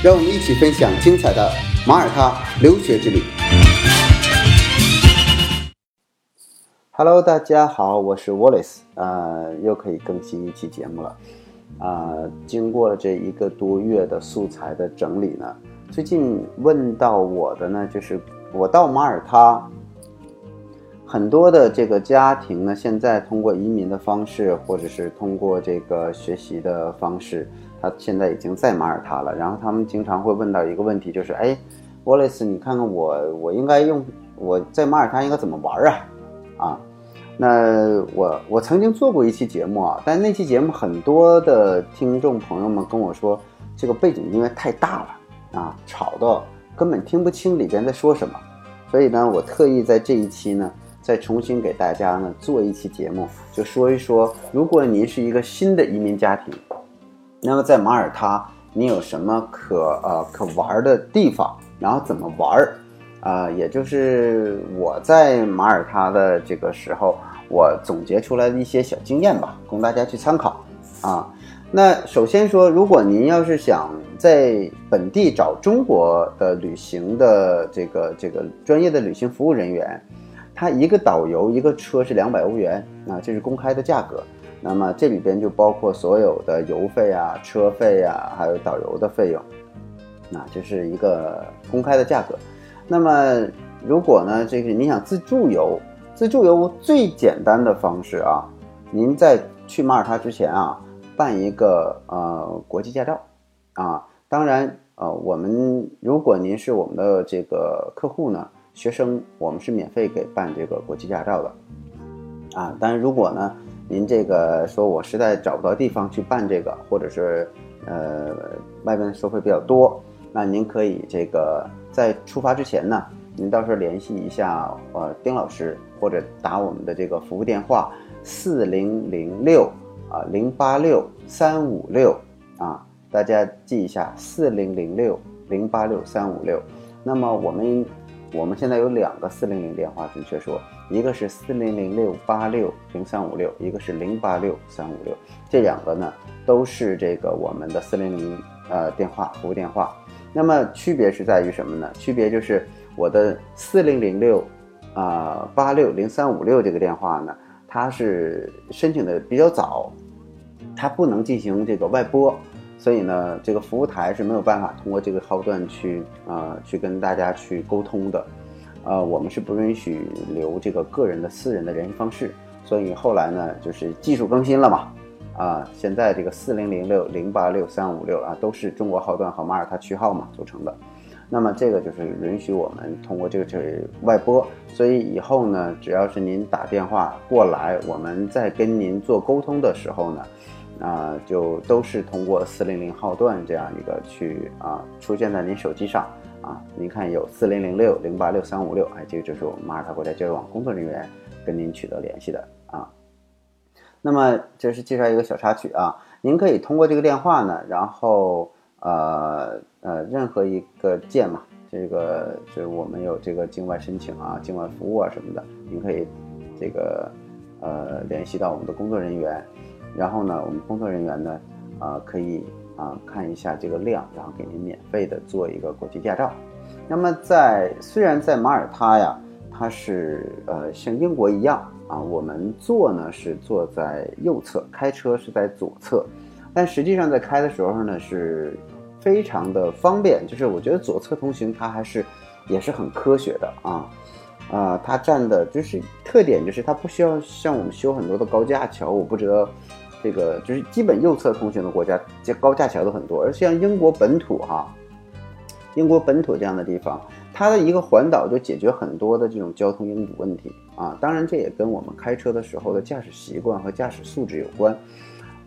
让我们一起分享精彩的马耳他留学之旅。Hello，大家好，我是 Wallace，呃，又可以更新一期节目了。啊、经过了这一个多月的素材的整理呢，最近问到我的呢，就是我到马耳他，很多的这个家庭呢，现在通过移民的方式，或者是通过这个学习的方式，他现在已经在马耳他了。然后他们经常会问到一个问题，就是哎，Wallace，你看看我，我应该用我在马耳他应该怎么玩啊？啊，那我我曾经做过一期节目啊，但那期节目很多的听众朋友们跟我说，这个背景音乐太大了啊，吵到根本听不清里边在说什么。所以呢，我特意在这一期呢，再重新给大家呢做一期节目，就说一说，如果您是一个新的移民家庭，那么在马耳他你有什么可呃可玩的地方，然后怎么玩儿啊、也就是我在马耳他的这个时候，我总结出来的一些小经验吧，供大家去参考啊。那首先说，如果您要是想在本地找中国的旅行的这个这个专业的旅行服务人员，他一个导游一个车是两百欧元啊，这是公开的价格。那么这里边就包括所有的油费啊、车费啊，还有导游的费用，啊，这是一个公开的价格。那么如果呢，这个你想自助游，自助游最简单的方式啊，您在去马耳他之前啊，办一个呃国际驾照啊。当然呃，我们如果您是我们的这个客户呢，学生，我们是免费给办这个国际驾照的啊。当然如果呢，您这个说我实在找不到地方去办这个，或者是呃外边收费比较多，那您可以这个在出发之前呢，您到时候联系一下呃丁老师，或者打我们的这个服务电话四零零六啊零八六三五六啊，大家记一下四零零六零八六三五六。那么我们我们现在有两个四零零电话，准确说，一个是四零零六八六零三五六，一个是零八六三五六，这两个呢都是这个我们的四零零呃电话服务电话。那么区别是在于什么呢？区别就是我的四零零六啊八六零三五六这个电话呢，它是申请的比较早，它不能进行这个外拨，所以呢，这个服务台是没有办法通过这个号段去啊、呃去跟大家去沟通的，呃，我们是不允许留这个个人的私人的联系方式，所以后来呢，就是技术更新了嘛，啊，现在这个四零零六零八六三五六啊，都是中国号段和马耳他区号嘛组成的。那么这个就是允许我们通过这个这个外拨，所以以后呢，只要是您打电话过来，我们在跟您做沟通的时候呢，啊、就都是通过四零零号段这样一个去啊、出现在您手机上啊，您看有四零零六零八六三五六，哎，这个就是我们马耳他国家教育网工作人员跟您取得联系的啊。那么这是介绍一个小插曲啊，您可以通过这个电话呢，然后呃呃任何一个键嘛，这个就是我们有这个境外申请啊、境外服务啊什么的，您可以这个呃联系到我们的工作人员，然后呢，我们工作人员呢啊、可以啊、看一下这个量，然后给您免费的做一个国际驾照。那么在虽然在马耳他呀，它是呃像英国一样啊，我们坐呢是坐在右侧，开车是在左侧，但实际上在开的时候呢是非常的方便，就是我觉得左侧通行它还是也是很科学的啊。啊、它占的就是特点，就是它不需要像我们修很多的高架桥，我不知道这个就是基本右侧通行的国家，这高架桥都很多，而像英国本土哈、英国本土这样的地方，它的一个环岛就解决很多的这种交通拥堵问题啊。当然，这也跟我们开车的时候的驾驶习惯和驾驶素质有关。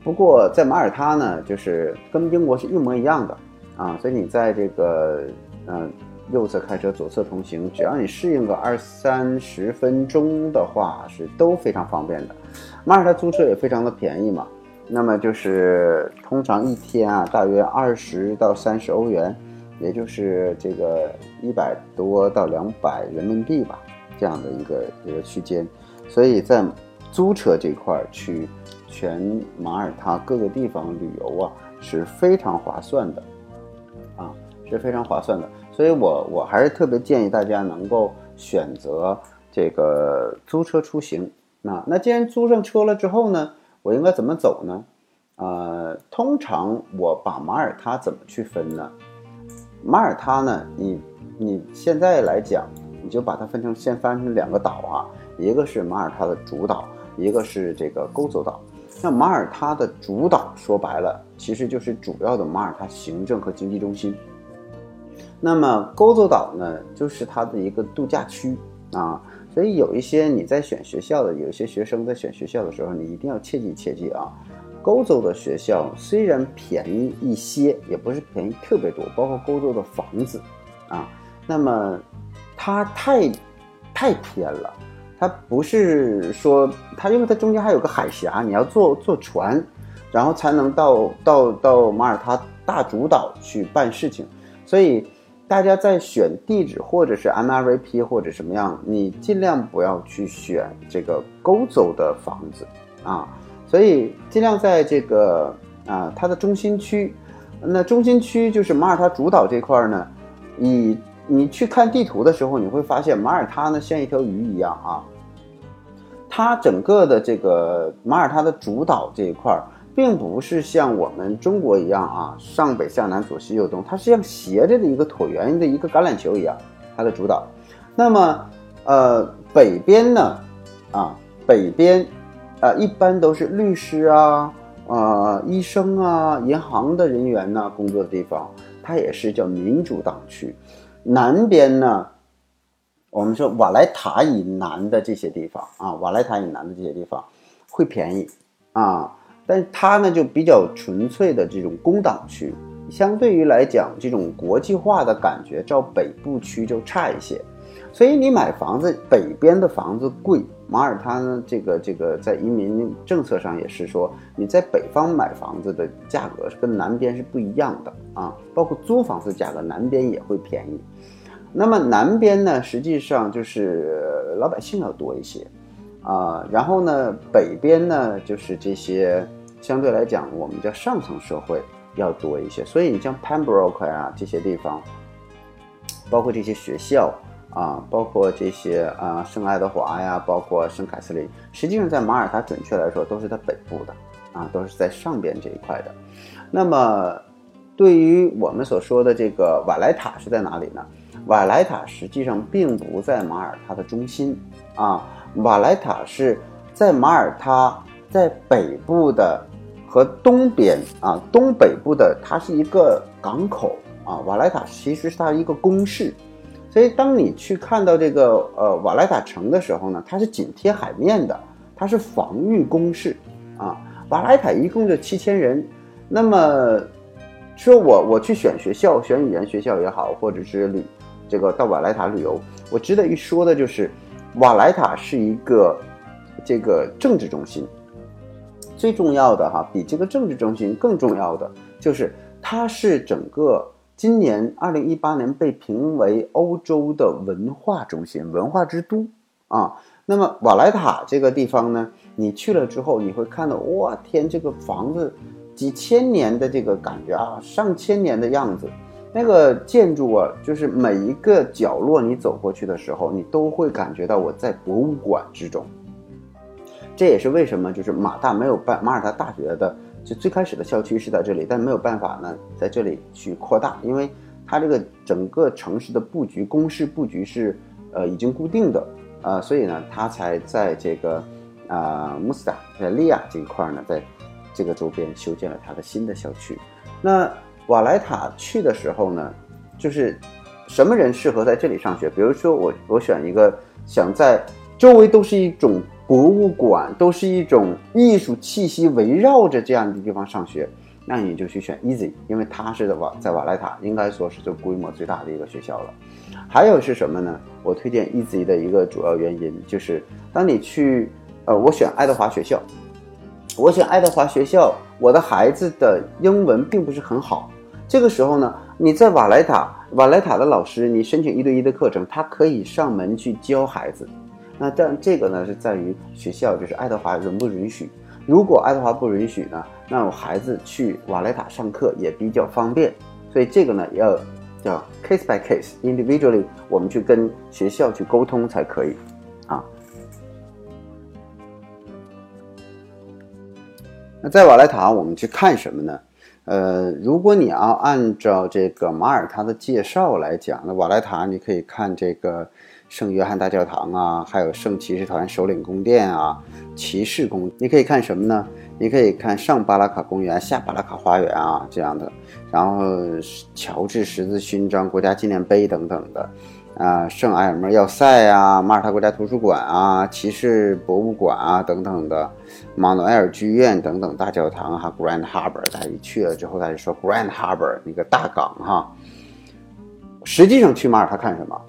不过在马耳他呢，就是跟英国是一模一样的啊，所以你在这个嗯、右侧开车，左侧通行，只要你适应个二三十分钟的话，是都非常方便的。马耳他租车也非常的便宜嘛，那么就是通常一天啊，大约二十到三十欧元，也就是这个一百多到两百人民币吧，这样的一个一个区间。所以在租车这块儿去全马耳他各个地方旅游啊，是非常划算的，啊，是非常划算的。所以我我还是特别建议大家能够选择这个租车出行。那那既然租上车了之后呢，我应该怎么走呢？呃，通常我把马耳他怎么去分呢？马耳他呢，你你现在来讲，你就把它分成先分成两个岛啊，一个是马耳他的主岛，一个是这个勾走岛。那马耳他的主岛说白了，其实就是主要的马耳他行政和经济中心。那么勾走岛呢，就是它的一个度假区啊。所以有一些你在选学校的，有一些学生在选学校的时候，你一定要切记切记啊。欧洲的学校虽然便宜一些，也不是便宜特别多，包括欧洲的房子啊，那么它太太偏了，它不是说它，因为它中间还有个海峡，你要坐坐船，然后才能到到到马耳他大主岛去办事情，所以。大家在选地址或者是 MRVP 或者什么样，你尽量不要去选这个勾走的房子啊，所以尽量在这个啊它的中心区。那中心区就是马耳他主岛这块呢，你你去看地图的时候，你会发现马耳他呢像一条鱼一样啊，它整个的这个马耳他的主岛这一块。并不是像我们中国一样啊，上北下南左西右东，它是像斜着的一个椭圆的一个橄榄球一样，它的主导。那么，呃，北边呢，啊，北边，呃，一般都是律师啊，啊，医生啊，银行的人员呢工作的地方，它也是叫民主党区。南边呢，我们说瓦莱塔以南的这些地方啊，瓦莱塔以南的这些地方会便宜啊。但它呢就比较纯粹的这种工党区，相对于来讲，这种国际化的感觉，照北部区就差一些。所以你买房子，北边的房子贵。马耳他呢，这个这个在移民政策上也是说，你在北方买房子的价格是跟南边是不一样的啊，包括租房子价格，南边也会便宜。那么南边呢，实际上就是老百姓要多一些啊，然后呢，北边呢就是这些。相对来讲，我们叫上层社会要多一些，所以你像 Pembroke 啊这些地方，包括这些学校啊，包括这些啊圣爱德华呀，包括圣凯瑟琳，实际上在马耳他准确来说都是在北部的啊，都是在上边这一块的。那么，对于我们所说的这个瓦莱塔是在哪里呢？瓦莱塔实际上并不在马耳他的中心啊，瓦莱塔是在马耳他在北部的。和东边啊，东北部的它是一个港口啊，瓦莱塔其实是它一个工事，所以当你去看到这个呃瓦莱塔城的时候呢，它是紧贴海面的，它是防御工事啊。瓦莱塔一共就七千人，那么说我我去选学校，选语言学校也好，或者是旅这个到瓦莱塔旅游，我值得一说的就是，瓦莱塔是一个这个政治中心。最重要的哈，比这个政治中心更重要的就是，它是整个今年二零一八年被评为欧洲的文化中心、文化之都啊。那么瓦莱塔这个地方呢，你去了之后，你会看到，哇天，这个房子几千年的这个感觉啊，上千年的样子，那个建筑啊，就是每一个角落你走过去的时候，你都会感觉到我在博物馆之中。这也是为什么，就是马大没有办马耳他大学的，就最开始的校区是在这里，但没有办法呢，在这里去扩大，因为它这个整个城市的布局、公式布局是呃已经固定的，呃，所以呢，它才在这个啊穆斯塔在利亚这一块呢，在这个周边修建了它的新的校区。那瓦莱塔去的时候呢，就是什么人适合在这里上学？比如说我我选一个想在周围都是一种。博物馆都是一种艺术气息围绕着这样的地方上学，那你就去选 Easy，因为它是在瓦在瓦莱塔，应该说是就规模最大的一个学校了。还有是什么呢？我推荐 Easy 的一个主要原因就是，当你去，呃，我选爱德华学校，我选爱德华学校，我的孩子的英文并不是很好。这个时候呢，你在瓦莱塔，瓦莱塔的老师，你申请一对一的课程，他可以上门去教孩子。那但这个呢，是在于学校，就是爱德华允不允许。如果爱德华不允许呢，那我孩子去瓦莱塔上课也比较方便。所以这个呢，要叫 case by case，individually，我们去跟学校去沟通才可以啊。那在瓦莱塔，我们去看什么呢？呃，如果你要按照这个马耳他的介绍来讲，那瓦莱塔你可以看这个圣约翰大教堂啊，还有圣骑士团首领宫殿啊，骑士宫。你可以看什么呢？你可以看上巴拉卡公园、下巴拉卡花园啊这样的，然后乔治十字勋章、国家纪念碑等等的。啊，圣埃尔莫要塞啊，马耳他国家图书馆啊，骑士博物馆啊等等的，马努埃尔剧院等等大教堂哈，Grand Harbor，大家一去了之后，大家说 Grand Harbor 那个大港哈。实际上去马耳他看什么？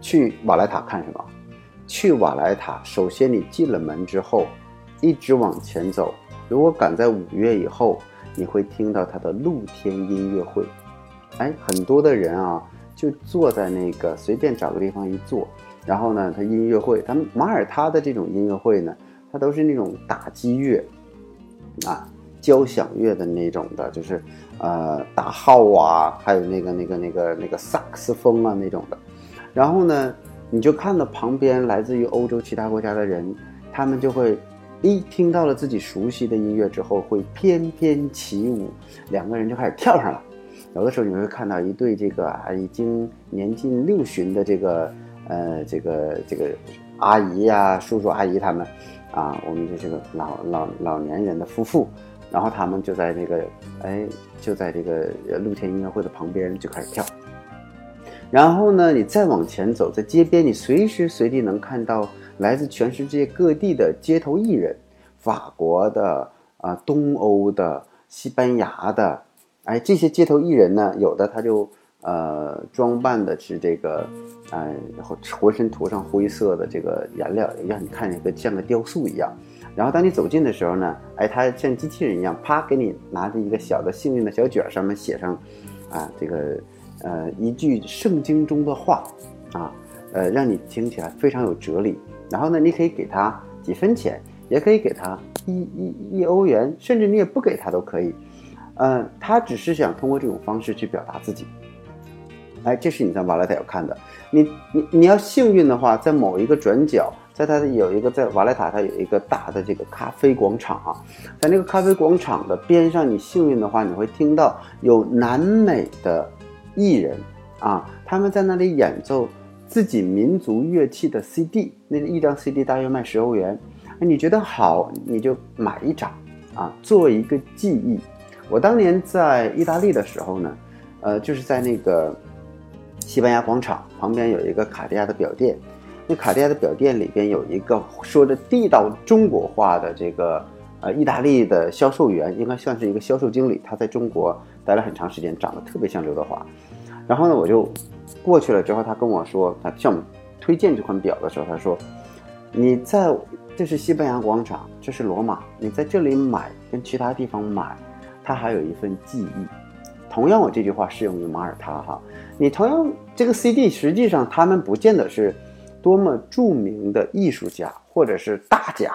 去瓦莱塔看什么？去瓦莱塔，首先你进了门之后，一直往前走，如果赶在五月以后，你会听到它的露天音乐会。哎，很多的人啊。就坐在那个随便找个地方一坐，然后呢，他音乐会，他们马耳他的这种音乐会呢，它都是那种打击乐，啊，交响乐的那种的，就是呃大号啊，还有那个那个那个那个萨克斯风啊那种的，然后呢，你就看到旁边来自于欧洲其他国家的人，他们就会一听到了自己熟悉的音乐之后，会翩翩起舞，两个人就开始跳上了。有的时候你会看到一对这个啊已经年近六旬的这个呃这个这个阿姨呀叔叔阿姨他们啊我们这个老老老年人的夫妇，然后他们就在这个哎就在这个露天音乐会的旁边就开始跳，然后呢你再往前走，在街边你随时随地能看到来自全世界各地的街头艺人，法国的啊东欧的西班牙的。哎，这些街头艺人呢，有的他就呃装扮的是这个，呃，然后浑身涂上灰色的这个颜料，让你看一个像个雕塑一样。然后当你走近的时候呢，哎，他像机器人一样，啪给你拿着一个小的幸运的小卷，上面写上啊这个呃一句圣经中的话啊，呃让你听起来非常有哲理。然后呢，你可以给他几分钱，也可以给他一一一欧元，甚至你也不给他都可以。嗯，他只是想通过这种方式去表达自己。哎，这是你在瓦莱塔要看的。你你你要幸运的话，在某一个转角，在它的有一个在瓦莱塔，它有一个大的这个咖啡广场啊，在那个咖啡广场的边上，你幸运的话，你会听到有南美的艺人啊，他们在那里演奏自己民族乐器的 CD，那一张 CD 大约卖十欧元。哎，你觉得好，你就买一张啊，做一个记忆。我当年在意大利的时候呢，呃，就是在那个西班牙广场旁边有一个卡地亚的表店，那卡地亚的表店里边有一个说着地道中国话的这个呃意大利的销售员，应该算是一个销售经理，他在中国待了很长时间，长得特别像刘德华。然后呢，我就过去了之后，他跟我说，他向我们推荐这款表的时候，他说：“你在这是西班牙广场，这是罗马，你在这里买跟其他地方买。”他还有一份记忆，同样，我这句话适用于马耳他哈。你同样这个 CD，实际上他们不见得是多么著名的艺术家或者是大家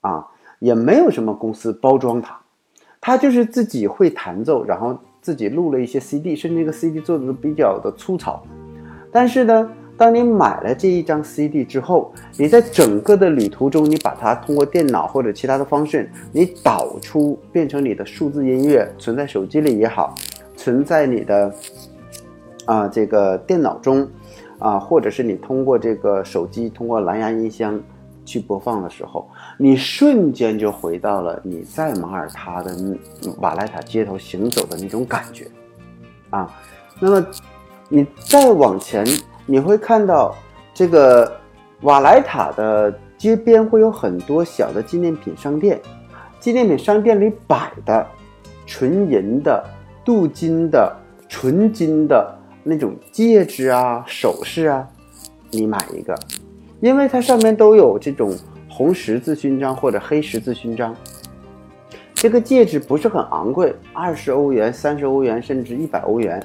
啊，也没有什么公司包装他，他就是自己会弹奏，然后自己录了一些 CD，甚至这个 CD 做的都比较的粗糙，但是呢。当你买了这一张 CD 之后，你在整个的旅途中，你把它通过电脑或者其他的方式，你导出变成你的数字音乐，存在手机里也好，存在你的啊这个电脑中，啊，或者是你通过这个手机通过蓝牙音箱去播放的时候，你瞬间就回到了你在马耳他的瓦莱塔街头行走的那种感觉，啊，那么你再往前。你会看到，这个瓦莱塔的街边会有很多小的纪念品商店，纪念品商店里摆的纯银的、镀金的、纯金的那种戒指啊、首饰啊，你买一个，因为它上面都有这种红十字勋章或者黑十字勋章。这个戒指不是很昂贵，二十欧元、三十欧元，甚至一百欧元。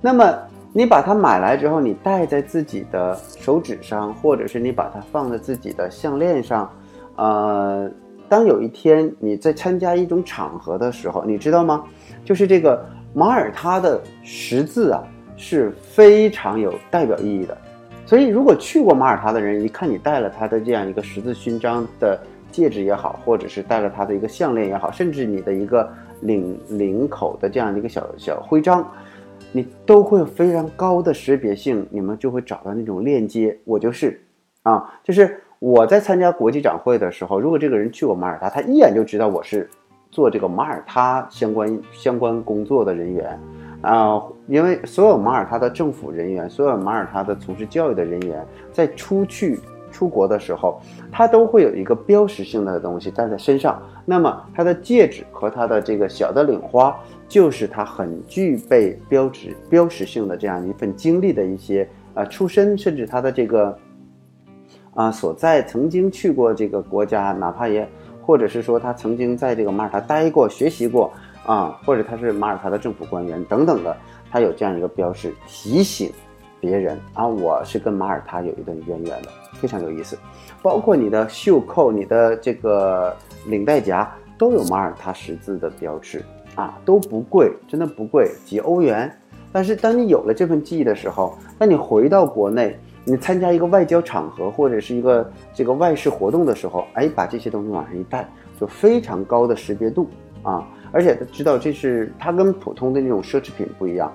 那么你把它买来之后，你戴在自己的手指上，或者是你把它放在自己的项链上，呃，当有一天你在参加一种场合的时候，你知道吗？就是这个马耳他的十字啊，是非常有代表意义的。所以，如果去过马耳他的人，一看你戴了他的这样一个十字勋章的。戒指也好，或者是戴了他的一个项链也好，甚至你的一个领领口的这样一个小小徽章，你都会有非常高的识别性，你们就会找到那种链接。我就是，啊，就是我在参加国际展会的时候，如果这个人去过马耳他，他一眼就知道我是做这个马耳他相关相关工作的人员，啊，因为所有马耳他的政府人员，所有马耳他的从事教育的人员，在出去。出国的时候，他都会有一个标识性的东西戴在身上。那么他的戒指和他的这个小的领花，就是他很具备标志、标识性的这样一份经历的一些啊出身，甚至他的这个啊所在曾经去过这个国家，哪怕也或者是说他曾经在这个马耳他待过、学习过啊，或者他是马耳他的政府官员等等的，他有这样一个标识提醒。别人啊，我是跟马耳他有一段渊源的，非常有意思。包括你的袖扣、你的这个领带夹都有马耳他十字的标志啊，都不贵，真的不贵，几欧元。但是当你有了这份记忆的时候，当你回到国内，你参加一个外交场合或者是一个这个外事活动的时候，哎，把这些东西往上一带，就非常高的识别度啊！而且知道这是它跟普通的那种奢侈品不一样，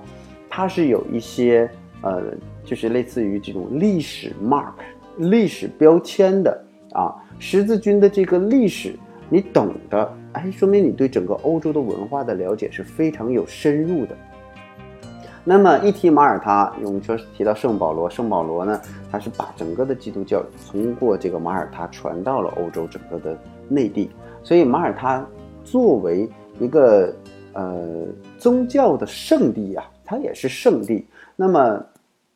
它是有一些。呃，就是类似于这种历史 mark、历史标签的啊，十字军的这个历史，你懂的，哎，说明你对整个欧洲的文化的了解是非常有深入的。那么一提马耳他，我们说提到圣保罗，圣保罗呢，他是把整个的基督教通过这个马耳他传到了欧洲整个的内地，所以马耳他作为一个呃宗教的圣地啊，它也是圣地。那么，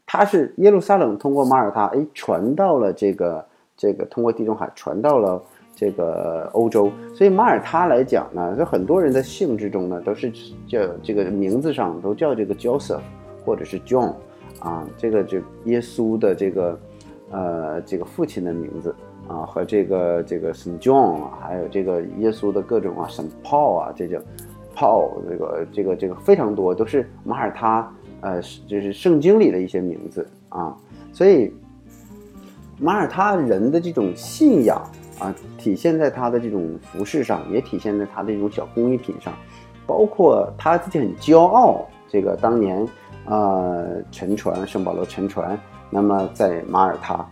它是耶路撒冷通过马耳他，哎，传到了这个这个通过地中海传到了这个欧洲。所以马耳他来讲呢，就很多人的姓之中呢，都是叫这个名字上都叫这个 Joseph 或者是 John 啊，这个就耶稣的这个呃这个父亲的名字啊，和这个这个 Saint John 啊，还有这个耶稣的各种啊 Saint Paul 啊，这叫 Paul 这个这个这个非常多，都是马耳他。呃，就是圣经里的一些名字啊，所以马耳他人的这种信仰啊，体现在他的这种服饰上，也体现在他的这种小工艺品上，包括他自己很骄傲，这个当年啊沉船圣保罗沉船，那么在马耳他，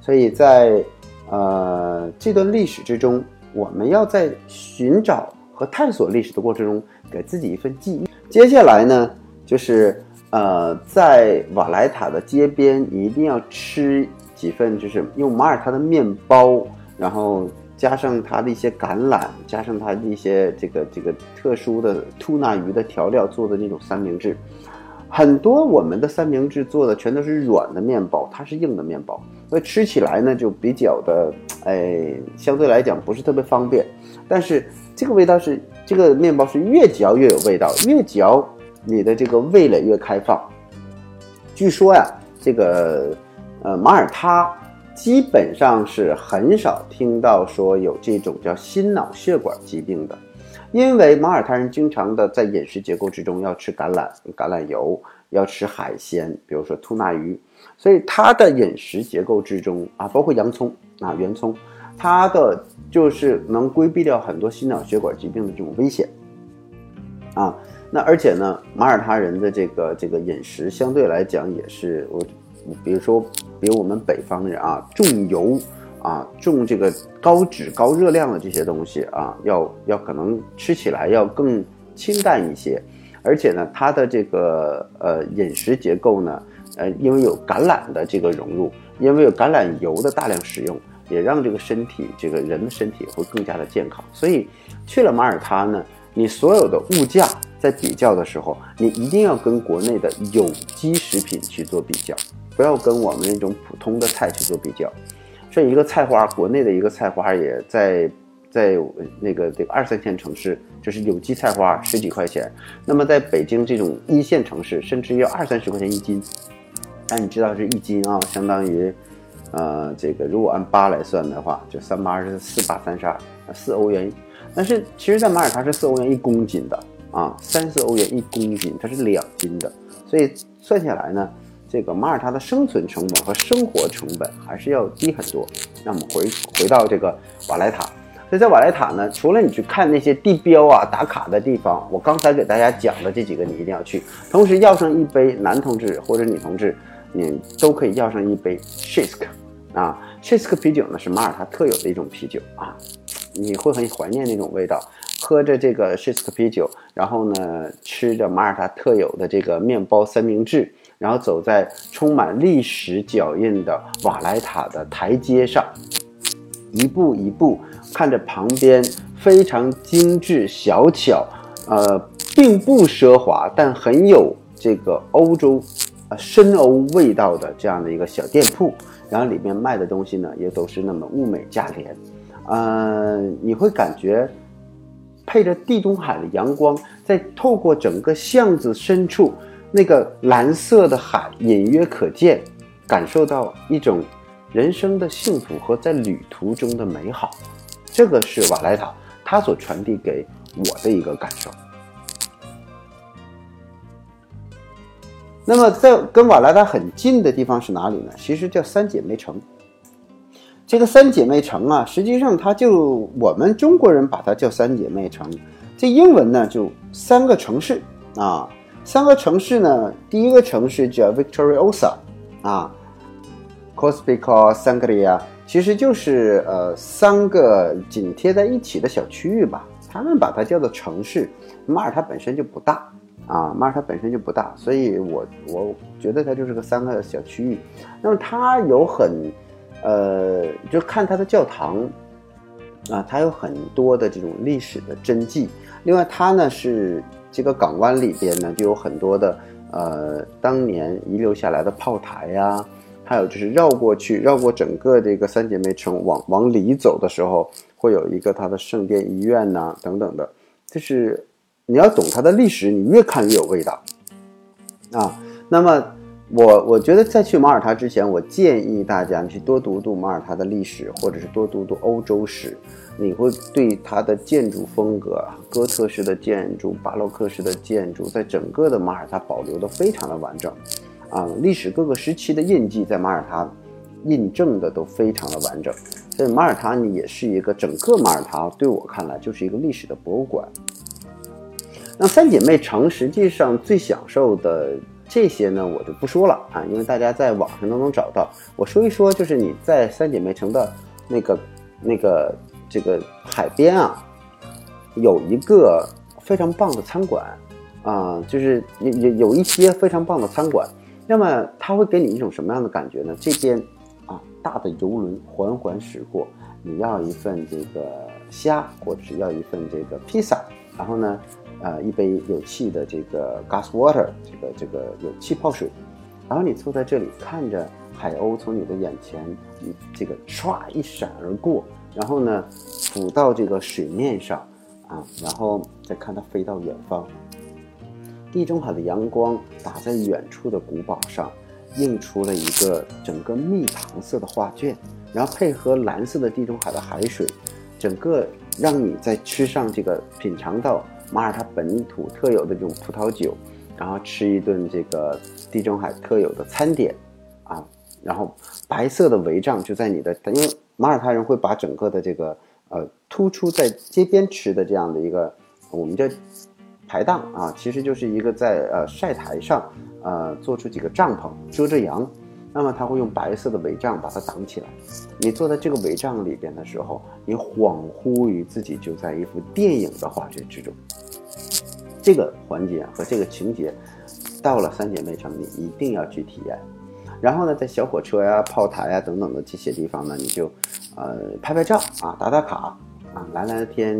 所以在呃这段历史之中，我们要在寻找和探索历史的过程中，给自己一份记忆。接下来呢，就是。呃，在瓦莱塔的街边你一定要吃几份，就是用马耳他的面包，然后加上它的一些橄榄，加上它的一些这个这个特殊的吐纳鱼的调料做的那种三明治。很多我们的三明治做的全都是软的面包，它是硬的面包，所以吃起来呢就比较的，哎，相对来讲不是特别方便。但是这个味道是，这个面包是越嚼越有味道，越嚼。你的这个味蕾越开放。据说呀，这个呃马耳他基本上是很少听到说有这种叫心脑血管疾病的，因为马耳他人经常的在饮食结构之中要吃橄榄、橄榄油，要吃海鲜，比如说吐纳鱼，所以它的饮食结构之中啊，包括洋葱啊、圆葱，它的就是能规避掉很多心脑血管疾病的这种危险啊。那而且呢，马耳他人的这个这个饮食相对来讲也是我，比如说比如我们北方人啊重油啊重这个高脂高热量的这些东西啊，要要可能吃起来要更清淡一些，而且呢，它的这个呃饮食结构呢，呃因为有橄榄的这个融入，因为有橄榄油的大量使用，也让这个身体这个人的身体会更加的健康，所以去了马耳他呢。你所有的物价在比较的时候，你一定要跟国内的有机食品去做比较，不要跟我们那种普通的菜去做比较。这一个菜花，国内的一个菜花也在在那个这个二三线城市，就是有机菜花十几块钱。那么在北京这种一线城市，甚至要二三十块钱一斤。但你知道这一斤啊，相当于，呃，这个如果按八来算的话，就三八二十四八三十二，四欧元。但是其实，在马耳他是四欧元一公斤的啊，三四欧元一公斤，它是两斤的。所以算下来呢，这个马耳他的生存成本和生活成本还是要低很多。那我们回回到这个瓦莱塔，所以在瓦莱塔呢，除了你去看那些地标啊、打卡的地方，我刚才给大家讲的这几个你一定要去，同时要上一杯男同志或者女同志。你都可以要上一杯 Shisk，啊，Shisk 啤酒呢是马耳他特有的一种啤酒啊，你会很怀念那种味道。喝着这个 Shisk 啤酒，然后呢吃着马耳他特有的这个面包三明治，然后走在充满历史脚印的瓦莱塔的台阶上，一步一步看着旁边非常精致小巧，呃，并不奢华，但很有这个欧洲。呃，深欧味道的这样的一个小店铺，然后里面卖的东西呢，也都是那么物美价廉，呃，你会感觉配着地中海的阳光，在透过整个巷子深处那个蓝色的海隐约可见，感受到一种人生的幸福和在旅途中的美好，这个是瓦莱塔它所传递给我的一个感受。那么，在跟瓦莱塔很近的地方是哪里呢？其实叫三姐妹城。这个三姐妹城啊，实际上它就我们中国人把它叫三姐妹城。这英文呢，就三个城市啊。三个城市呢，第一个城市叫 Victoriosa 啊，Cospico、Sangria，其实就是呃三个紧贴在一起的小区域吧。他们把它叫做城市。马耳他本身就不大。啊，马耳他本身就不大，所以我我觉得它就是个三个小区域。那么它有很，呃，就看它的教堂，啊，它有很多的这种历史的真迹。另外，它呢是这个港湾里边呢就有很多的呃当年遗留下来的炮台呀，还有就是绕过去绕过整个这个三姐妹城往往里走的时候，会有一个它的圣殿医院呐等等的，就是。你要懂它的历史，你越看越有味道，啊，那么我我觉得在去马耳他之前，我建议大家去多读读马耳他的历史，或者是多读读欧洲史，你会对它的建筑风格，哥特式的建筑、巴洛克式的建筑，在整个的马耳他保留的非常的完整，啊，历史各个时期的印记在马耳他印证的都非常的完整，所以马耳他呢也是一个整个马耳他对我看来就是一个历史的博物馆。那三姐妹城实际上最享受的这些呢，我就不说了啊，因为大家在网上都能找到。我说一说，就是你在三姐妹城的那个、那个、这个海边啊，有一个非常棒的餐馆啊，就是有有有一些非常棒的餐馆。那么它会给你一种什么样的感觉呢？这边啊，大的游轮缓缓驶过，你要一份这个虾，或者是要一份这个披萨，然后呢？呃，一杯有气的这个 gas water，这个这个有气泡水，然后你坐在这里看着海鸥从你的眼前，这个唰一闪而过，然后呢，浮到这个水面上，啊，然后再看它飞到远方，地中海的阳光打在远处的古堡上，映出了一个整个蜜糖色的画卷，然后配合蓝色的地中海的海水，整个让你在吃上这个品尝到。马耳他本土特有的这种葡萄酒，然后吃一顿这个地中海特有的餐点，啊，然后白色的帷帐就在你的，因为马耳他人会把整个的这个呃突出在街边吃的这样的一个我们叫排档啊，其实就是一个在呃晒台上呃做出几个帐篷遮遮阳。那么他会用白色的帷帐把它挡起来。你坐在这个帷帐里边的时候，你恍惚于自己就在一幅电影的画卷之中。这个环节和这个情节，到了三姐妹城，你一定要去体验。然后呢，在小火车呀、炮台呀等等的这些地方呢，你就，呃，拍拍照啊，打打卡啊。蓝蓝的天，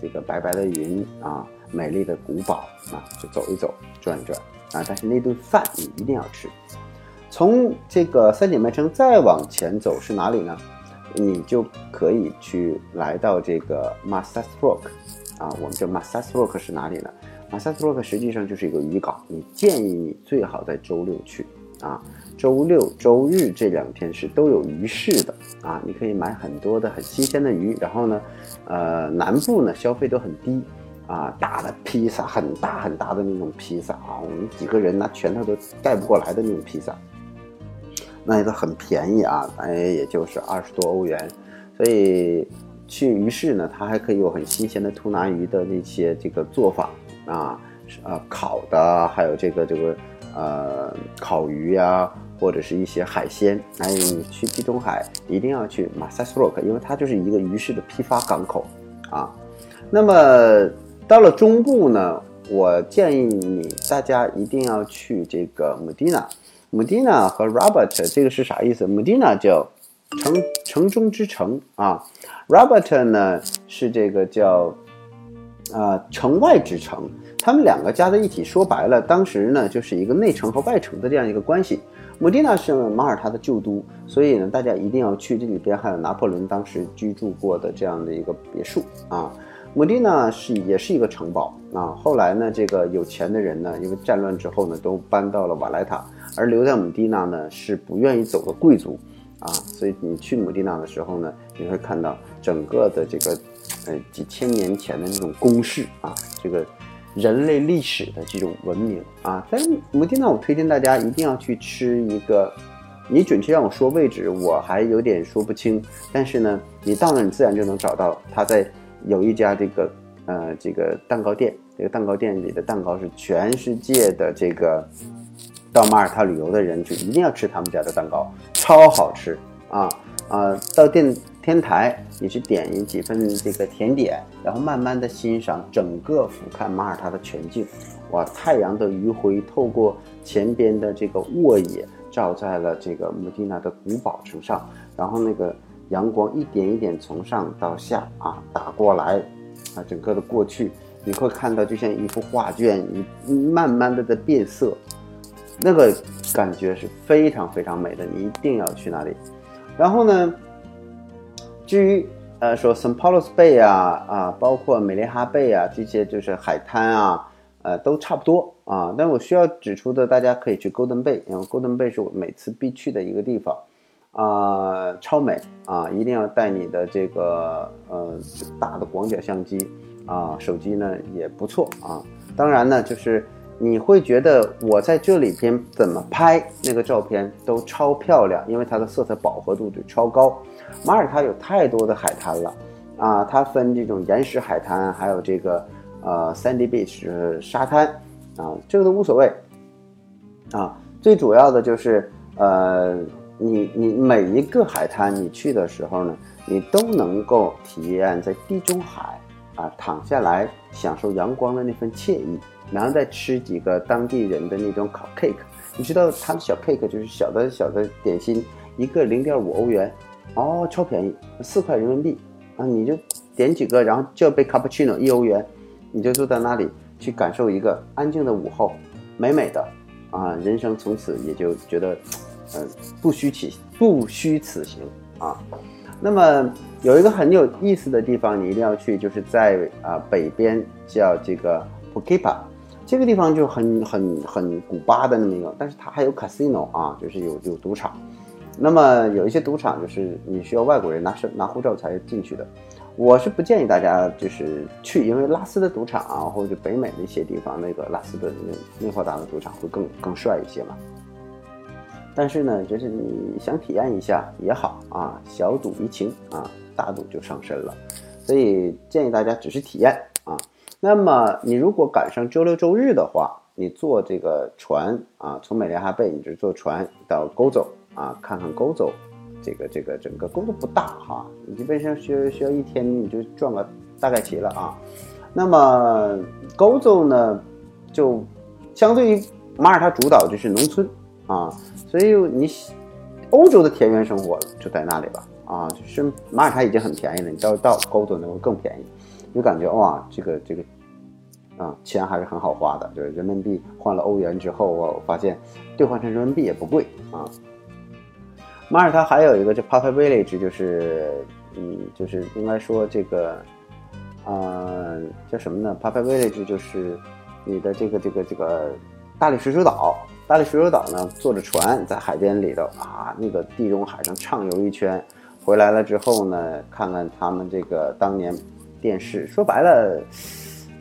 这个白白的云啊，美丽的古堡啊，就走一走，转一转啊。但是那顿饭你一定要吃。从这个三姐妹城再往前走是哪里呢？你就可以去来到这个 Masas Rock 啊。我们这 Masas Rock 是哪里呢？Masas Rock 实际上就是一个渔港。你建议你最好在周六去啊。周六、周日这两天是都有鱼市的啊，你可以买很多的很新鲜的鱼。然后呢，呃，南部呢消费都很低啊，大的披萨，很大很大的那种披萨啊，我们几个人拿拳头都带不过来的那种披萨，那个很便宜啊，大约也就是二十多欧元。所以去鱼市呢，它还可以有很新鲜的兔拿鱼的那些这个做法啊，呃，烤的，还有这个这个呃烤鱼呀。或者是一些海鲜，还有你去地中海一定要去马萨斯洛克，因为它就是一个鱼市的批发港口啊。那么到了中部呢，我建议你大家一定要去这个穆迪纳。穆迪纳和 Robert 这个是啥意思？穆迪纳叫城城中之城啊，Robert 呢是这个叫啊城外之城。他们两个加在一起，说白了，当时呢就是一个内城和外城的这样一个关系。穆迪纳是马耳他的旧都，所以呢，大家一定要去。这里边还有拿破仑当时居住过的这样的一个别墅啊。穆迪纳是也是一个城堡啊。后来呢，这个有钱的人呢，因为战乱之后呢，都搬到了瓦莱塔，而留在穆迪纳呢是不愿意走的贵族啊。所以你去穆迪纳的时候呢，你会看到整个的这个呃几千年前的那种宫室啊，这个。人类历史的这种文明啊，但是摩迪纳，我推荐大家一定要去吃一个。你准确让我说位置，我还有点说不清。但是呢，你到那，你自然就能找到。他在有一家这个呃这个蛋糕店，这个蛋糕店里的蛋糕是全世界的这个到马耳他旅游的人就一定要吃他们家的蛋糕，超好吃啊啊！到店。天台，你去点一几份这个甜点，然后慢慢的欣赏整个俯瞰马耳他的全景。哇，太阳的余晖透过前边的这个沃野，照在了这个穆蒂纳的古堡城上，然后那个阳光一点一点从上到下啊打过来，啊，整个的过去你会看到就像一幅画卷，你慢慢的在变色，那个感觉是非常非常美的，你一定要去那里。然后呢？至于呃说 St. Paul's Bay 啊啊，包括美丽哈贝啊这些就是海滩啊，呃都差不多啊。但我需要指出的，大家可以去 Golden Bay，因为 Golden Bay 是我每次必去的一个地方啊，超美啊！一定要带你的这个呃大的广角相机啊，手机呢也不错啊。当然呢，就是你会觉得我在这里边怎么拍那个照片都超漂亮，因为它的色彩饱和度就超高。马耳他有太多的海滩了，啊，它分这种岩石海滩，还有这个呃 sandy beach 沙滩，啊，这个都无所谓，啊，最主要的就是呃，你你每一个海滩你去的时候呢，你都能够体验在地中海啊躺下来享受阳光的那份惬意，然后再吃几个当地人的那种烤 cake，你知道他的小 cake 就是小的小的点心，一个零点五欧元。哦，超便宜，四块人民币啊！你就点几个，然后叫杯卡布奇诺，一欧元，你就坐在那里去感受一个安静的午后，美美的啊！人生从此也就觉得，呃，不虚此不虚此行啊。那么有一个很有意思的地方，你一定要去，就是在啊北边叫这个 Pukepa，这个地方就很很很古巴的那么一个，但是它还有 casino 啊，就是有有赌场。那么有一些赌场就是你需要外国人拿身拿护照才进去的，我是不建议大家就是去，因为拉斯的赌场啊，或者北美的一些地方，那个拉斯的那内华达的赌场会更更帅一些嘛。但是呢，就是你想体验一下也好啊，小赌怡情啊，大赌就上身了，所以建议大家只是体验啊。那么你如果赶上周六周日的话，你坐这个船啊，从美联哈贝，你就坐船到沟走。啊，看看沟州，这个这个整个沟州不大哈，你基本上需要需要一天你就赚个大概齐了啊。那么沟州呢，就相对于马耳他主导就是农村啊，所以你欧洲的田园生活就在那里吧啊，就是马耳他已经很便宜了，你到到沟州能够更便宜。就感觉哇，这个这个，啊，钱还是很好花的。就是人民币换了欧元之后，我发现兑换成人民币也不贵啊。马耳他还有一个，叫 Papa Village，就是嗯，就是应该说这个，呃，叫什么呢？Papa Village 就是你的这个这个这个大理石洲岛。大理石洲岛呢，坐着船在海边里头啊，那个地中海上畅游一圈，回来了之后呢，看看他们这个当年电视。说白了，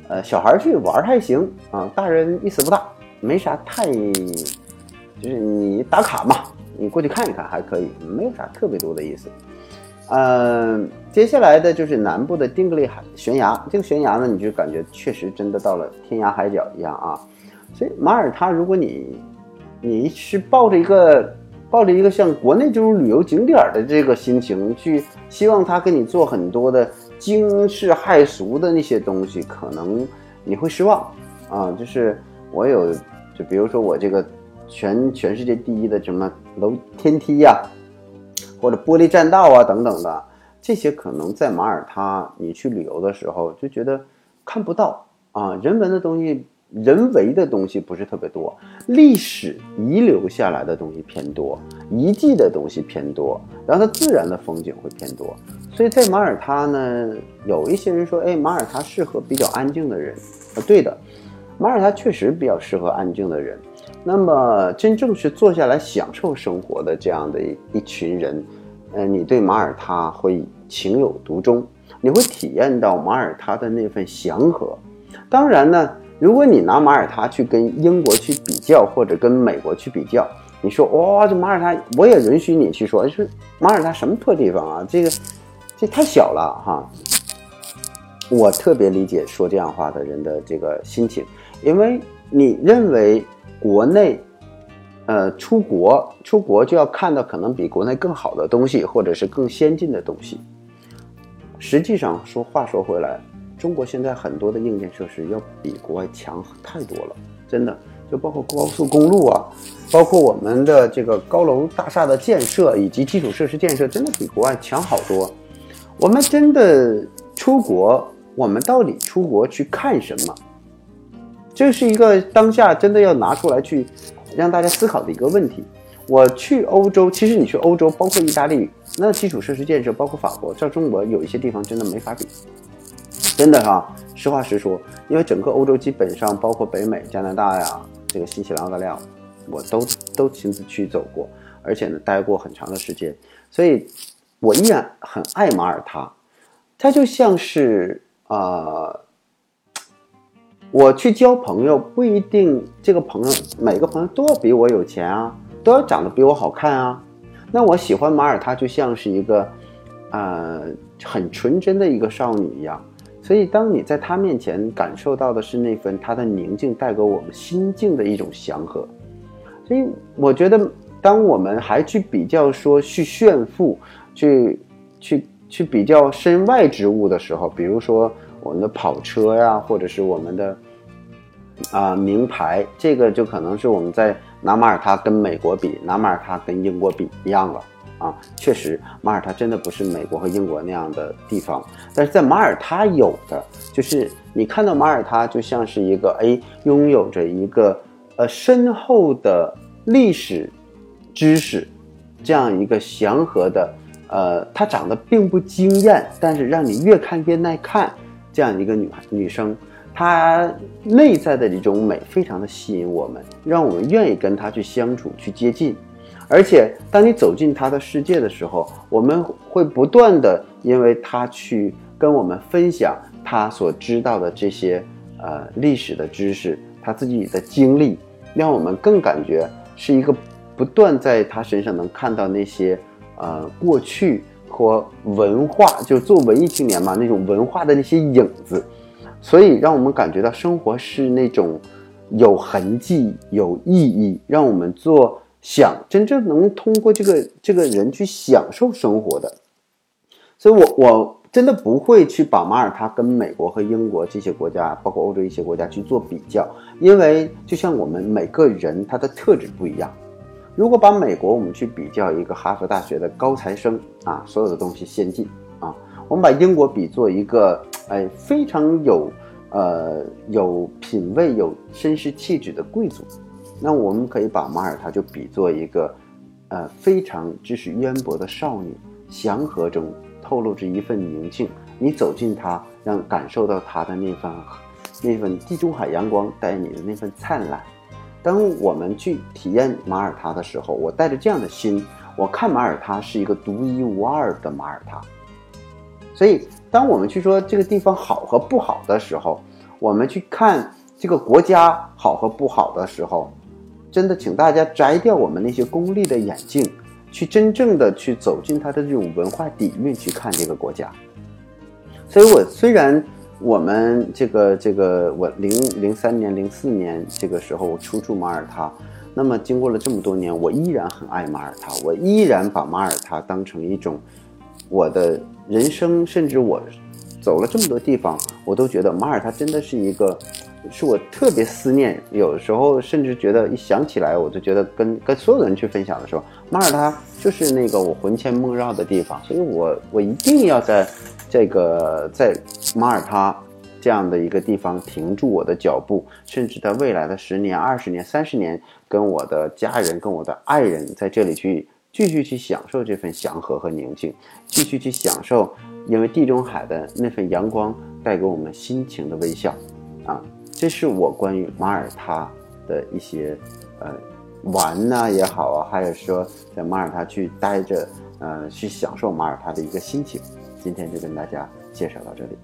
呃，小孩去玩还行啊，大人意思不大，没啥太，就是你打卡嘛，你过去看一看还可以，没有啥特别多的意思。嗯，接下来的就是南部的丁格利海悬崖，这个悬崖呢，你就感觉确实真的到了天涯海角一样啊。所以马耳他，如果你你是抱着一个抱着一个像国内这种旅游景点的这个心情去，希望他给你做很多的惊世骇俗的那些东西，可能你会失望啊。就是我有，就比如说我这个全全世界第一的什么楼天梯呀，或者玻璃栈道啊等等的，这些可能在马耳他你去旅游的时候就觉得看不到啊，人文的东西。人为的东西不是特别多，历史遗留下来的东西偏多，遗迹的东西偏多，然后它自然的风景会偏多。所以在马耳他呢，有一些人说，哎，马耳他适合比较安静的人。啊，对的，马耳他确实比较适合安静的人。那么真正是坐下来享受生活的这样的一群人，呃，你对马耳他会情有独钟，你会体验到马耳他的那份祥和。当然呢。如果你拿马耳他去跟英国去比较，或者跟美国去比较，你说哇，这马耳他，我也允许你去说，说马耳他什么破地方啊？这个这太小了哈。我特别理解说这样话的人的这个心情，因为你认为国内，呃，出国出国就要看到可能比国内更好的东西，或者是更先进的东西。实际上，说话说回来。中国现在很多的硬件设施要比国外强太多了，真的，就包括高速公路啊，包括我们的这个高楼大厦的建设以及基础设施建设，真的比国外强好多。我们真的出国，我们到底出国去看什么？这是一个当下真的要拿出来去让大家思考的一个问题。我去欧洲，其实你去欧洲，包括意大利，那基础设施建设，包括法国，在中国有一些地方真的没法比。真的哈，实话实说，因为整个欧洲基本上包括北美、加拿大呀，这个新西兰、澳大利亚，我都都亲自去走过，而且呢待过很长的时间，所以我依然很爱马耳他。它就像是啊，我去交朋友不一定这个朋友每个朋友都要比我有钱啊，都要长得比我好看啊。那我喜欢马耳他就像是一个呃很纯真的一个少女一样。所以，当你在他面前感受到的是那份他的宁静，带给我们心境的一种祥和。所以，我觉得，当我们还去比较说去炫富，去去去比较身外之物的时候，比如说我们的跑车呀，或者是我们的啊名牌，这个就可能是我们在拿马耳他跟美国比，拿马耳他跟英国比一样了。啊，确实，马耳他真的不是美国和英国那样的地方，但是在马耳他有的，就是你看到马耳他就像是一个哎，拥有着一个呃深厚的历史知识，这样一个祥和的，呃，它长得并不惊艳，但是让你越看越耐看，这样一个女孩女生，她内在的这种美非常的吸引我们，让我们愿意跟她去相处去接近。而且，当你走进她的世界的时候，我们会不断的因为她去跟我们分享她所知道的这些呃历史的知识，她自己的经历，让我们更感觉是一个不断在她身上能看到那些呃过去和文化，就做文艺青年嘛那种文化的那些影子，所以让我们感觉到生活是那种有痕迹、有意义，让我们做。想真正能通过这个这个人去享受生活的，所以我我真的不会去把马耳他跟美国和英国这些国家，包括欧洲一些国家去做比较，因为就像我们每个人他的特质不一样。如果把美国我们去比较一个哈佛大学的高材生啊，所有的东西先进啊，我们把英国比作一个哎非常有呃有品位、有绅士气质的贵族，那我们可以把马耳他就比作一个呃非常知识渊博的少女，祥和中透露着一份宁静。你走进它，让感受到它的那份那份地中海阳光带你的那份灿烂。当我们去体验马耳他的时候，我带着这样的心，我看马耳他是一个独一无二的马耳他。所以，当我们去说这个地方好和不好的时候，我们去看这个国家好和不好的时候，真的，请大家摘掉我们那些功利的眼镜，去真正的去走进它的这种文化底蕴去看这个国家。所以，我虽然我们这个这个我零零三年、零四年这个时候我初驻马耳他，那么经过了这么多年，我依然很爱马耳他，我依然把马耳他当成一种我的。人生，甚至我走了这么多地方，我都觉得马耳他真的是一个，是我特别思念。有时候甚至觉得一想起来，我就觉得跟跟所有人去分享的时候，马耳他就是那个我魂牵梦绕的地方。所以我我一定要在这个在马耳他这样的一个地方停住我的脚步，甚至在未来的十年、二十年、三十年，跟我的家人、跟我的爱人在这里去。继续去享受这份祥和和宁静，继续去享受，因为地中海的那份阳光带给我们心情的微笑，啊，这是我关于马耳他的一些，呃，玩呐也好啊，还有说在马耳他去待着，呃，去享受马耳他的一个心情。今天就跟大家介绍到这里。